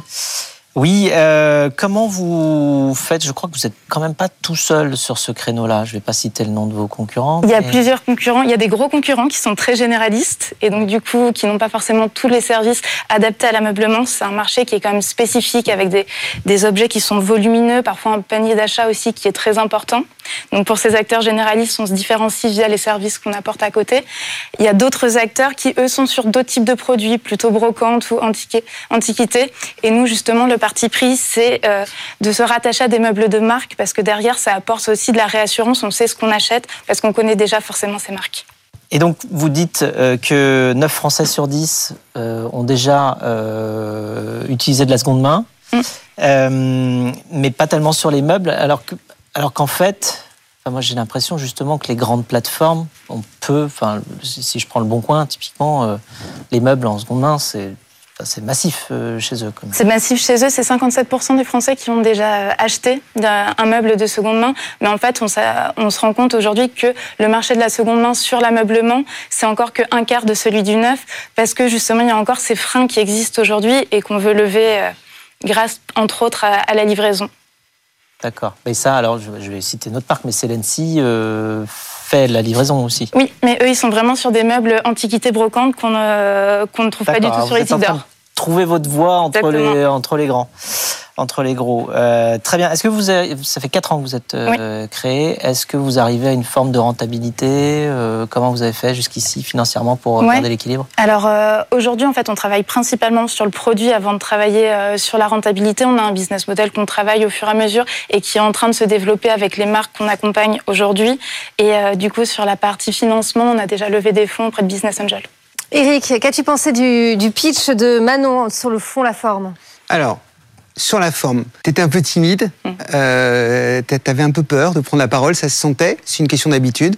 oui, euh, comment vous faites? Je crois que vous n'êtes quand même pas tout seul sur ce créneau-là. Je ne vais pas citer le nom de vos concurrents. Il y a plusieurs concurrents. Il y a des gros concurrents qui sont très généralistes et donc du coup qui n'ont pas forcément tous les services adaptés à l'ameublement. C'est un marché qui est quand même spécifique avec des, des objets qui sont volumineux, parfois un panier d'achat aussi qui est très important. Donc pour ces acteurs généralistes, on se différencie via les services qu'on apporte à côté. Il y a d'autres acteurs qui eux sont sur d'autres types de produits, plutôt brocantes ou antiquités. Et nous justement le parti pris, c'est euh, de se rattacher à des meubles de marque parce que derrière, ça apporte aussi de la réassurance. On sait ce qu'on achète parce qu'on connaît déjà forcément ces marques. Et donc, vous dites euh, que 9 Français sur 10 euh, ont déjà utilisé de la seconde main, mm. mais pas tellement sur les meubles, alors qu'en alors qu'en fait, moi j'ai l'impression justement que les grandes plateformes, on peut, enfin, si je prends le bon coin, typiquement, les meubles en seconde main, c'est c'est massif euh, chez eux. C'est massif chez eux. C'est 57% des Français qui ont déjà acheté un meuble de seconde main. Mais en fait, on, on se rend compte aujourd'hui que le marché de la seconde main sur l'ameublement, c'est encore qu'un quart de celui du neuf, parce que justement, il y a encore ces freins qui existent aujourd'hui et qu'on veut lever euh, grâce, entre autres, à, la livraison. D'accord. Et ça, alors, je vais citer notre parc, mais Celency euh, fait la livraison aussi. Oui, mais eux, ils sont vraiment sur des meubles antiquités brocantes qu'on ne, qu'on ne trouve pas du tout sur Isidore. Trouvez votre voie entre les, entre les grands entre les gros. Euh, très bien. Est-ce que vous avez, ça fait quatre ans que vous êtes euh, créé. Est-ce que vous arrivez à une forme de rentabilité euh, Comment vous avez fait jusqu'ici financièrement pour garder l'équilibre? Alors aujourd'hui, en fait, on travaille principalement sur le produit avant de travailler sur la rentabilité. On a un business model qu'on travaille au fur et à mesure et qui est en train de se développer avec les marques qu'on accompagne aujourd'hui. Et du coup, sur la partie financement, on a déjà levé des fonds auprès de Business Angel. Eric, qu'as-tu pensé du, du pitch de Manon sur le fond, la forme? Alors, sur la forme, tu étais un peu timide, mmh. euh, tu avais un peu peur de prendre la parole, ça se sentait, c'est une question d'habitude.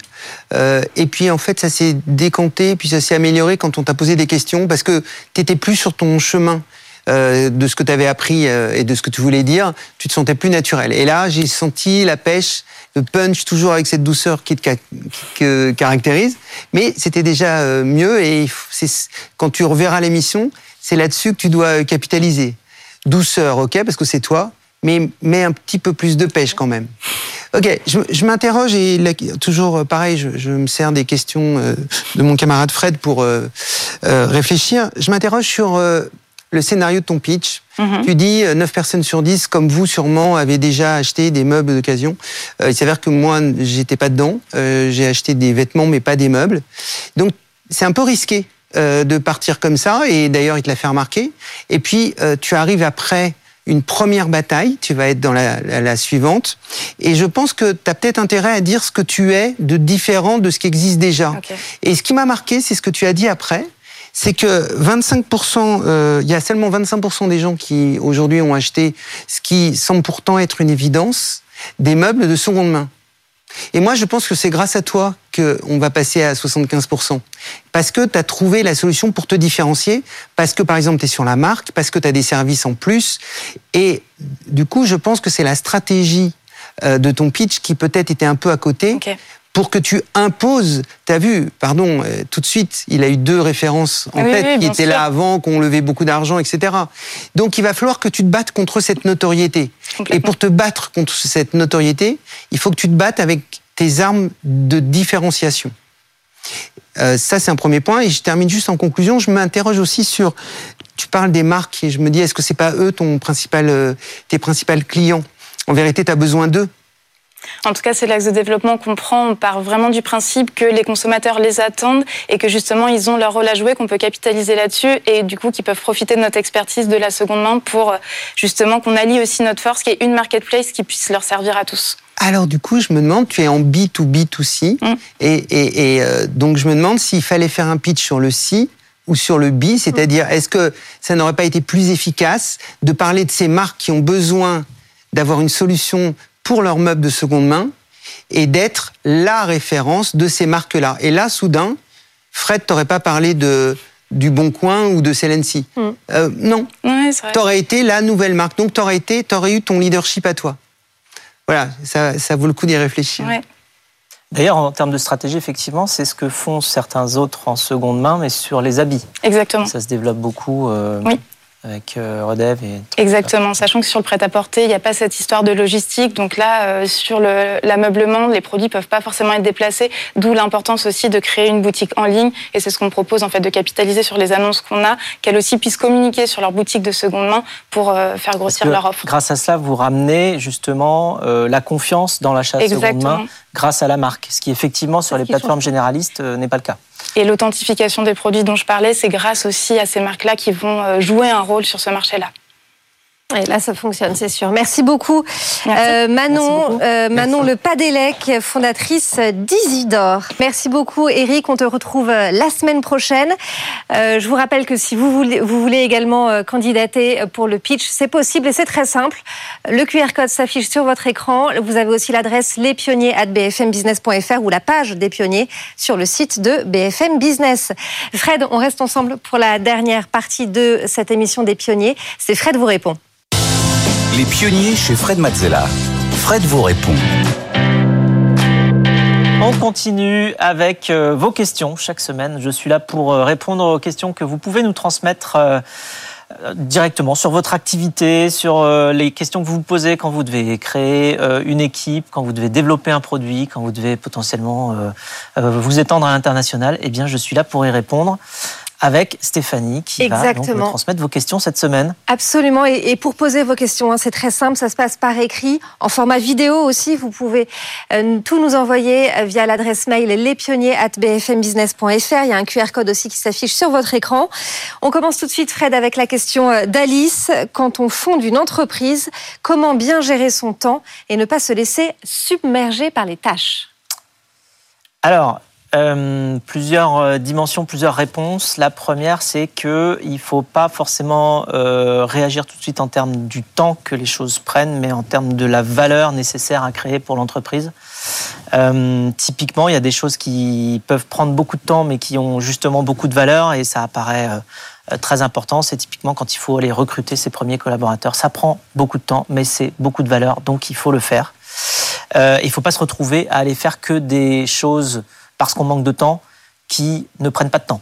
Euh, et puis en fait, ça s'est décanté, puis ça s'est amélioré quand on t'a posé des questions, parce que tu étais plus sur ton chemin euh, de ce que tu avais appris euh, et de ce que tu voulais dire, tu te sentais plus naturel. Et là, j'ai senti la pêche, le punch, toujours avec cette douceur qui te caractérise, mais c'était déjà euh, mieux, et quand tu reverras l'émission, c'est là-dessus que tu dois capitaliser douceur, ok, parce que c'est toi, mais, mais un petit peu plus de pêche quand même. Ok, je, m'interroge et toujours euh, pareil, je, me sers des questions euh, de mon camarade Fred pour euh, réfléchir. Je m'interroge sur le scénario de ton pitch. Mhm. Tu dis 9 personnes sur 10, comme vous sûrement, avez déjà acheté des meubles d'occasion. il s'avère que moi, j'étais pas dedans. J'ai acheté des vêtements, mais pas des meubles. Donc, c'est un peu risqué euh, de partir comme ça, et d'ailleurs il te l'a fait remarquer. Et puis euh, tu arrives après une première bataille, tu vas être dans la, suivante, et je pense que tu as peut-être intérêt à dire ce que tu es de différent de ce qui existe déjà. Et ce qui m'a marqué, c'est ce que tu as dit après, c'est que 25%, euh, il y a seulement 25% des gens qui aujourd'hui ont acheté ce qui semble pourtant être une évidence, des meubles de seconde main. Et moi, je pense que c'est grâce à toi qu'on va passer à 75% Parce que tu as trouvé la solution pour te différencier, parce que par exemple tu es sur la marque, parce que tu as des services en plus. Et du coup, je pense que c'est la stratégie euh, de ton pitch qui peut-être était un peu à côté. Pour que tu imposes, tu as vu, pardon, euh, tout de suite, il a eu deux références en Oui, tête oui, qui étaient sûr. là avant, qui ont levé beaucoup d'argent, etc. Donc il va falloir que tu te battes contre cette notoriété. Et pour te battre contre cette notoriété, il faut que tu te battes avec tes armes de différenciation. Euh, ça, c'est un premier point. Et je termine juste en conclusion. Je m'interroge aussi sur. Tu parles des marques et je me dis, est-ce que c'est pas eux ton principal, euh, tes principaux clients? En vérité, tu as besoin d'eux. En tout cas, c'est l'axe de développement qu'on prend. On part vraiment du principe que les consommateurs les attendent et que justement, ils ont leur rôle à jouer, qu'on peut capitaliser là-dessus et du coup, qu'ils peuvent profiter de notre expertise de la seconde main pour euh, justement qu'on allie aussi notre force, qui est une marketplace qui puisse leur servir à tous. Alors du coup, je me demande, tu es en B2B2C, Mm. et, et, et, euh, donc je me demande s'il fallait faire un pitch sur le C ou sur le B, c'est-à-dire est-ce que ça n'aurait pas été plus efficace de parler de ces marques qui ont besoin d'avoir une solution pour leurs meubles de seconde main et d'être la référence de ces marques-là? Et là, soudain, Fred, t'aurais pas parlé de du Bon Coin ou de Celency. Mm. Euh, non, Ouais, t'aurais été la nouvelle marque. Donc t'aurais été, t'aurais eu ton leadership à toi. Voilà, ça, ça vaut le coup d'y réfléchir. Ouais. D'ailleurs, en termes de stratégie, effectivement, c'est ce que font certains autres en seconde main, mais sur les habits. Exactement. Ça se développe beaucoup euh, Oui. Avec euh, Redev et Exactement, sachant que sur le prêt-à-porter, il n'y a pas cette histoire de logistique. Donc là, euh, sur le- l'ameublement, les produits peuvent pas forcément être déplacés, d'où l'importance aussi de créer une boutique en ligne. Et c'est ce qu'on propose en fait de capitaliser sur les annonces qu'on a, qu'elles aussi puissent communiquer sur leur boutique de seconde main pour euh, faire grossir leur offre. Grâce à cela, vous ramenez justement euh, la confiance dans l'achat de seconde main grâce à la marque, ce qui effectivement sur les plateformes généralistes euh, n'est pas le cas. Et l'authentification des produits dont je parlais, c'est grâce aussi à ces marques-là qui vont euh, jouer un rôle sur ce marché-là. Et là, ça fonctionne, c'est sûr. Merci beaucoup, Merci. Euh, Manon, Merci beaucoup. euh, Manon Le Padelec, fondatrice d'Isidore. Merci beaucoup, Eric. On te retrouve euh, la semaine prochaine. Euh, je vous rappelle que si vous voulez, vous voulez également candidater pour le pitch, c'est possible et c'est très simple. Le QR code s'affiche sur votre écran. Vous avez aussi l'adresse lespionniers@bfmbusiness.fr ou la page des pionniers sur le site de BFM Business. Fred, on reste ensemble pour la dernière partie de cette émission des pionniers. C'est Fred vous répond. Les pionniers chez Fred Mazzella. Fred vous répond. On continue avec euh, vos questions chaque semaine. Je suis là pour euh, répondre aux questions que vous pouvez nous transmettre euh, directement sur votre activité, sur les questions que vous vous posez quand vous devez créer une équipe, quand vous devez développer un produit, quand vous devez potentiellement vous étendre à l'international. Eh bien, je suis là pour y répondre avec Stéphanie qui va donc Exactement. me transmettre vos questions cette semaine. Absolument. Et, et pour poser vos questions, hein, c'est très simple. Ça se passe par écrit, en format vidéo aussi. Vous pouvez euh, tout nous envoyer euh, via l'adresse mail lespionniers@bfmbusiness.fr. Il y a un QR code aussi qui s'affiche sur votre écran. On commence tout de suite, Fred, avec la question euh, d'Alice. Quand on fonde une entreprise, comment bien gérer son temps et ne pas se laisser submerger par les tâches? Alors, euh, plusieurs euh, dimensions, plusieurs réponses. La première, c'est que il faut pas forcément euh, réagir tout de suite en termes du temps que les choses prennent, mais en termes de la valeur nécessaire à créer pour l'entreprise. Typiquement, il y a des choses qui peuvent prendre beaucoup de temps, mais qui ont justement beaucoup de valeur, et ça apparaît très important. C'est typiquement quand il faut aller recruter ses premiers collaborateurs. Ça prend beaucoup de temps, mais c'est beaucoup de valeur, donc il faut le faire. Il faut pas se retrouver à aller faire que des choses parce qu'on manque de temps qui ne prennent pas de temps.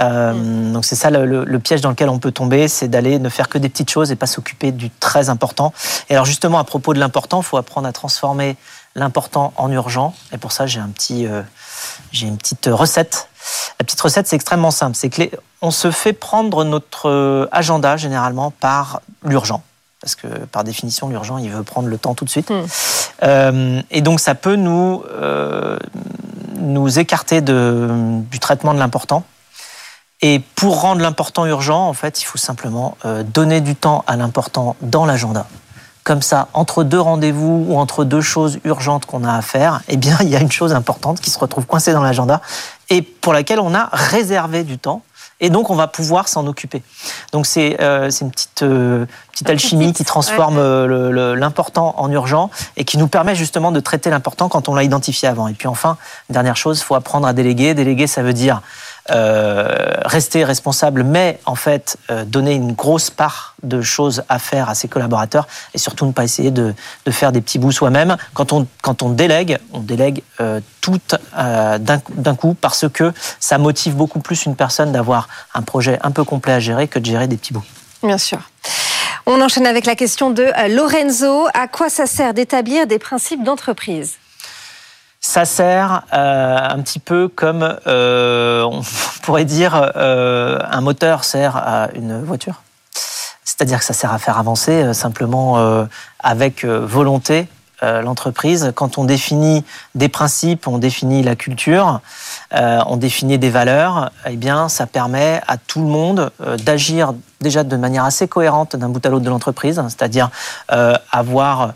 Euh, Donc c'est ça le, le- le piège dans lequel on peut tomber, c'est d'aller ne faire que des petites choses et pas s'occuper du très important. Et alors justement à propos de l'important, il faut apprendre à transformer l'important en urgent. Et pour ça j'ai un petit, euh, j'ai une petite recette. La petite recette c'est extrêmement simple, c'est que les- on se fait prendre notre euh, agenda généralement par l'urgent. Parce que par définition, l'urgent, il veut prendre le temps tout de suite. Mm. Euh, et donc, ça peut nous, nous écarter de, du traitement de l'important. Et pour rendre l'important urgent, en fait, il faut simplement euh, donner du temps à l'important dans l'agenda. comme ça, entre deux rendez-vous ou entre deux choses urgentes qu'on a à faire, eh bien, il y a une chose importante qui se retrouve coincée dans l'agenda et pour laquelle on a réservé du temps et donc on va pouvoir s'en occuper. Donc c'est euh, une petite, euh, petite alchimie qui transforme euh, l'important en urgent et qui nous permet justement de traiter l'important quand on l'a identifié avant. Et puis enfin, dernière chose, il faut apprendre à déléguer. Déléguer, ça veut dire euh, rester responsable, mais en fait euh, donner une grosse part de choses à faire à ses collaborateurs et surtout ne pas essayer de, faire des petits bouts soi-même. Quand on, quand on délègue, on délègue euh, tout d'un coup parce que ça motive beaucoup plus une personne d'avoir un projet un peu complet à gérer que de gérer des petits bouts. Bien sûr. On enchaîne avec la question de Lorenzo. À quoi ça sert d'établir des principes d'entreprise? Ça sert euh, un petit peu comme, euh, on pourrait dire, euh, un moteur sert à une voiture. C'est-à-dire que ça sert à faire avancer simplement avec volonté l'entreprise. Quand on définit des principes, on définit la culture, on définit des valeurs, eh bien, ça permet à tout le monde d'agir déjà de manière assez cohérente d'un bout à l'autre de l'entreprise, c'est-à-dire avoir euh,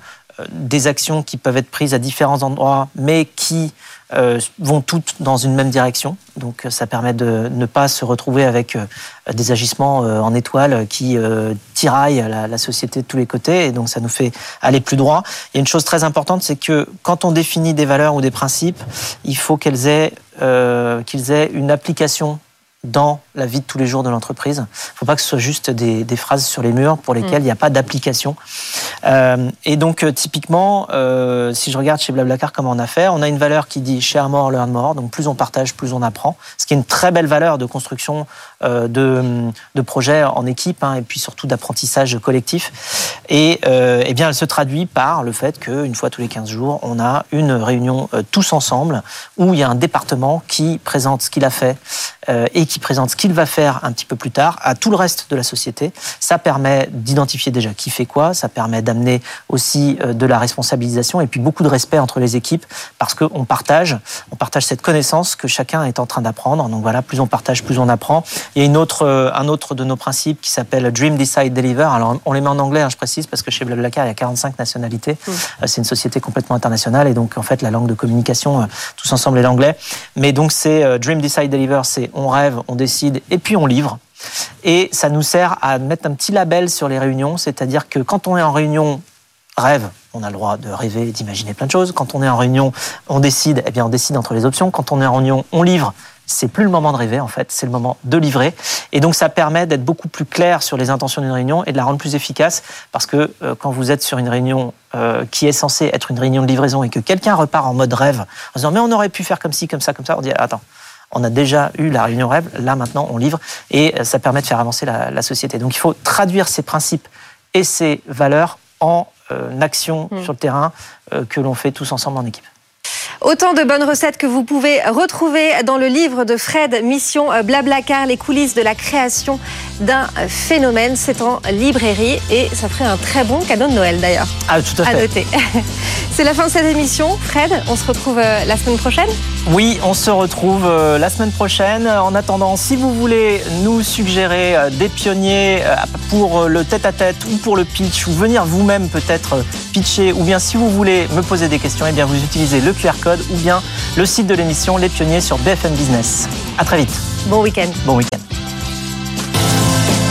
des actions qui peuvent être prises à différents endroits, mais qui euh, vont toutes dans une même direction. Donc euh, ça permet de ne pas se retrouver avec des agissements en étoile qui tiraillent la, société de tous les côtés. Et donc ça nous fait aller plus droit. Il y a une chose très importante, c'est que quand on définit des valeurs ou des principes, il faut qu'ils aient une application dans la vie de tous les jours de l'entreprise. Il ne faut pas que ce soit juste des, phrases sur les murs pour lesquelles mm. il n'y a pas d'application. Euh, et donc, euh, typiquement, euh, si je regarde chez Blablacar comment on a fait, on a une valeur qui dit share more, learn more. Donc, plus on partage, plus on apprend. Ce qui est une très belle valeur de construction de, de projets en équipe hein, et puis surtout d'apprentissage collectif. Et eh bien, elle se traduit par le fait qu'une fois tous les 15 jours, on a une réunion tous ensemble où il y a un département qui présente ce qu'il a fait et qui présente ce qu'il va faire un petit peu plus tard à tout le reste de la société. Ça permet d'identifier déjà qui fait quoi, ça permet d'amener aussi euh, de la responsabilisation et puis beaucoup de respect entre les équipes parce qu'on partage, on partage cette connaissance que chacun est en train d'apprendre. Donc voilà, plus on partage, plus on apprend. Il y a une autre, euh, un autre de nos principes qui s'appelle Dream, Decide, Deliver. Alors on les met en anglais, hein, je précise, parce que chez Blablacar, il y a 45 nationalités. Mmh. Euh, c'est une société complètement internationale et donc en fait la langue de communication, tous ensemble, est l'anglais. Mais donc c'est Dream, Decide, Deliver, c'est on rêve, on décide et puis on livre. Et ça nous sert à mettre un petit label sur les réunions, c'est-à-dire que quand on est en réunion rêve, on a le droit de rêver, d'imaginer plein de choses. Quand on est en réunion, on décide, eh bien on décide entre les options. Quand on est en réunion, on livre. C'est plus le moment de rêver en fait, c'est le moment de livrer. Et donc ça permet d'être beaucoup plus clair sur les intentions d'une réunion et de la rendre plus efficace parce que euh, quand vous êtes sur une réunion euh, qui est censée être une réunion de livraison et que quelqu'un repart en mode rêve en disant mais on aurait pu faire comme ci, comme ça, comme ça, on dit attends, on a déjà eu la réunion rêve, là maintenant on livre, et euh, ça permet de faire avancer la, société. Donc il faut traduire ces principes et ces valeurs en euh, action hmm. sur le terrain euh, que l'on fait tous ensemble en équipe. Autant de bonnes recettes que vous pouvez retrouver dans le livre de Fred, Mission Blablacar, les coulisses de la création d'un phénomène. C'est en librairie et ça ferait un très bon cadeau de Noël d'ailleurs. Ah, tout à fait. À noter. C'est la fin de cette émission. Fred, on se retrouve euh, la semaine prochaine? Oui, on se retrouve euh, la semaine prochaine. En attendant, si vous voulez nous suggérer euh, des pionniers pour le tête-à-tête ou pour le pitch, ou venir vous-même peut-être pitcher, ou bien si vous voulez me poser des questions, eh bien vous utilisez le QR code ou bien le site de l'émission Les Pionniers sur BFM Business. À très vite. Bon week-end. Bon week-end.